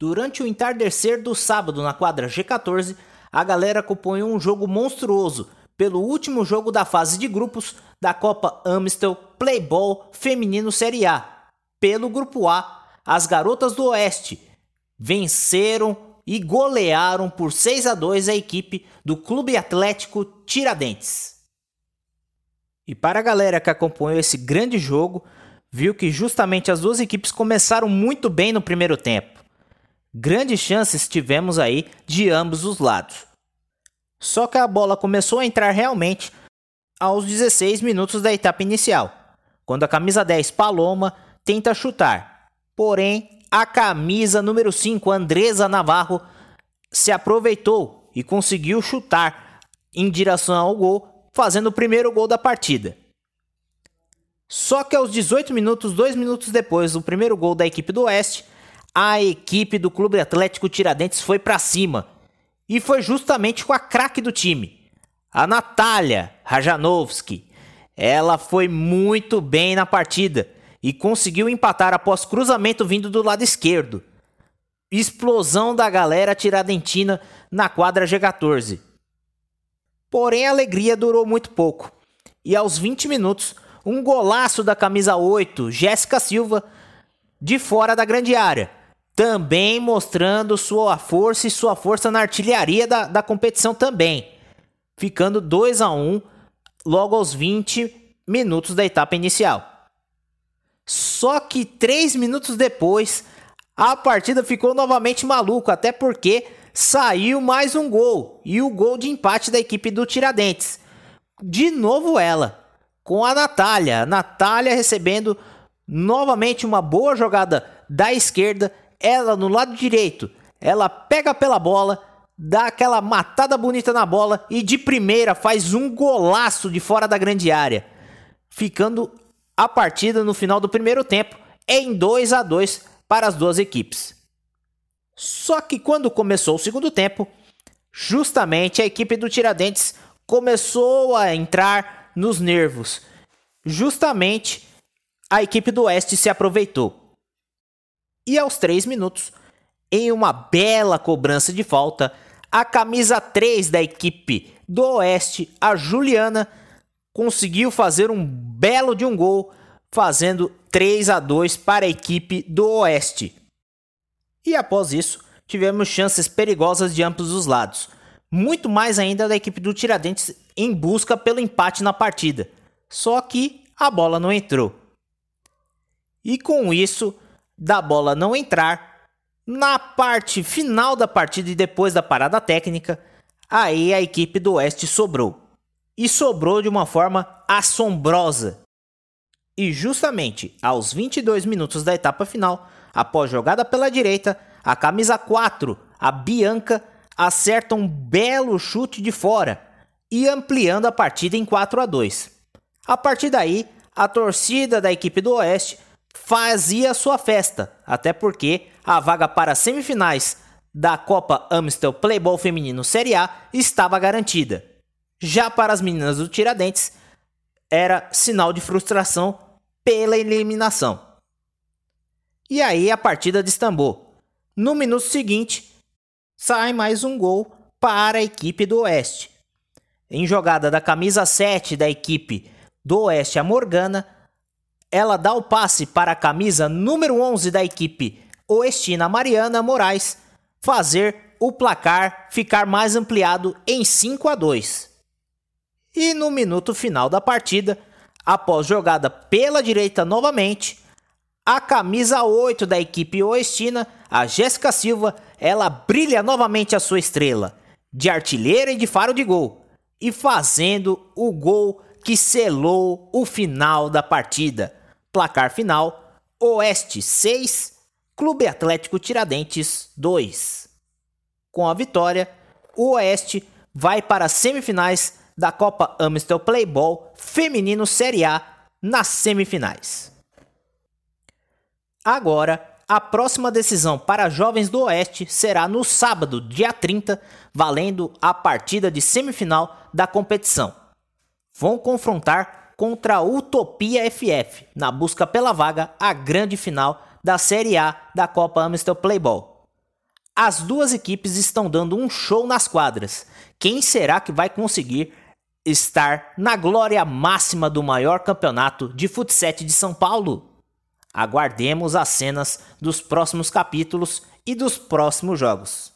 Durante o entardecer do sábado na quadra G14, a galera acompanhou um jogo monstruoso pelo último jogo da fase de grupos da Copa Amstel Playball Feminino Série A. Pelo grupo A, as garotas do Oeste venceram e golearam por 6 a 2 a equipe do Clube Atlético Tiradentes. E para a galera que acompanhou esse grande jogo, viu que justamente as duas equipes começaram muito bem no primeiro tempo. Grandes chances tivemos aí de ambos os lados. Só que a bola começou a entrar realmente aos 16 minutos da etapa inicial, quando a camisa 10 Paloma tenta chutar. Porém, a camisa número 5 Andresa Navarro se aproveitou e conseguiu chutar em direção ao gol, fazendo o primeiro gol da partida. Só que aos 18 minutos, dois minutos depois do primeiro gol da equipe do Oeste, a equipe do Clube Atlético Tiradentes foi para cima. E foi justamente com a craque do time, a Natália Rajanovski. Ela foi muito bem na partida e conseguiu empatar após cruzamento vindo do lado esquerdo. Explosão da galera tiradentina na quadra G14. Porém, a alegria durou muito pouco. E aos 20 minutos, um golaço da camisa 8, Jéssica Silva, de fora da grande área também mostrando sua força e sua força na artilharia da, da competição também, ficando 2 a 1 logo aos 20 minutos da etapa inicial. Só que 3 minutos depois, a partida ficou novamente maluca, até porque saiu mais um gol e o gol de empate da equipe do Tiradentes. De novo ela, com a Natália. A Natália recebendo novamente uma boa jogada da esquerda ela no lado direito, ela pega pela bola, dá aquela matada bonita na bola e de primeira faz um golaço de fora da grande área, ficando a partida no final do primeiro tempo em 2 a 2 para as duas equipes. Só que quando começou o segundo tempo, justamente a equipe do Tiradentes começou a entrar nos nervos. Justamente a equipe do Oeste se aproveitou. E aos 3 minutos, em uma bela cobrança de falta, a camisa 3 da equipe do Oeste, a Juliana, conseguiu fazer um belo de um gol, fazendo 3 a 2 para a equipe do Oeste. E após isso, tivemos chances perigosas de ambos os lados. Muito mais ainda da equipe do Tiradentes em busca pelo empate na partida. Só que a bola não entrou. E com isso, da bola não entrar, na parte final da partida e depois da parada técnica, aí a equipe do Oeste sobrou. E sobrou de uma forma assombrosa. E justamente aos 22 minutos da etapa final, após jogada pela direita, a camisa 4, a Bianca, acerta um belo chute de fora e ampliando a partida em 4 a 2. A partir daí, a torcida da equipe do Oeste fazia sua festa, até porque a vaga para as semifinais da Copa Amstel Playball Feminino Série A estava garantida. Já para as meninas do Tiradentes, era sinal de frustração pela eliminação. E aí a partida destambou. No minuto seguinte, sai mais um gol para a equipe do Oeste. Em jogada da camisa 7 da equipe do Oeste, a Morgana ela dá o passe para a camisa número 11 da equipe oestina Mariana Moraes fazer o placar ficar mais ampliado em 5 a 2. E no minuto final da partida, após jogada pela direita novamente, a camisa 8 da equipe oestina, a Jéssica Silva, ela brilha novamente a sua estrela de artilheira e de faro de gol, e fazendo o gol que selou o final da partida. Placar final: Oeste 6, Clube Atlético Tiradentes 2. Com a vitória, o Oeste vai para as semifinais da Copa Amstel Playball Feminino Série A nas semifinais. Agora, a próxima decisão para jovens do Oeste será no sábado, dia 30, valendo a partida de semifinal da competição. Vão confrontar contra a Utopia FF, na busca pela vaga à grande final da Série A da Copa Amstel Playball. as duas equipes estão dando um show nas quadras. Quem será que vai conseguir estar na glória máxima do maior campeonato de futsal de São Paulo? Aguardemos as cenas dos próximos capítulos e dos próximos jogos.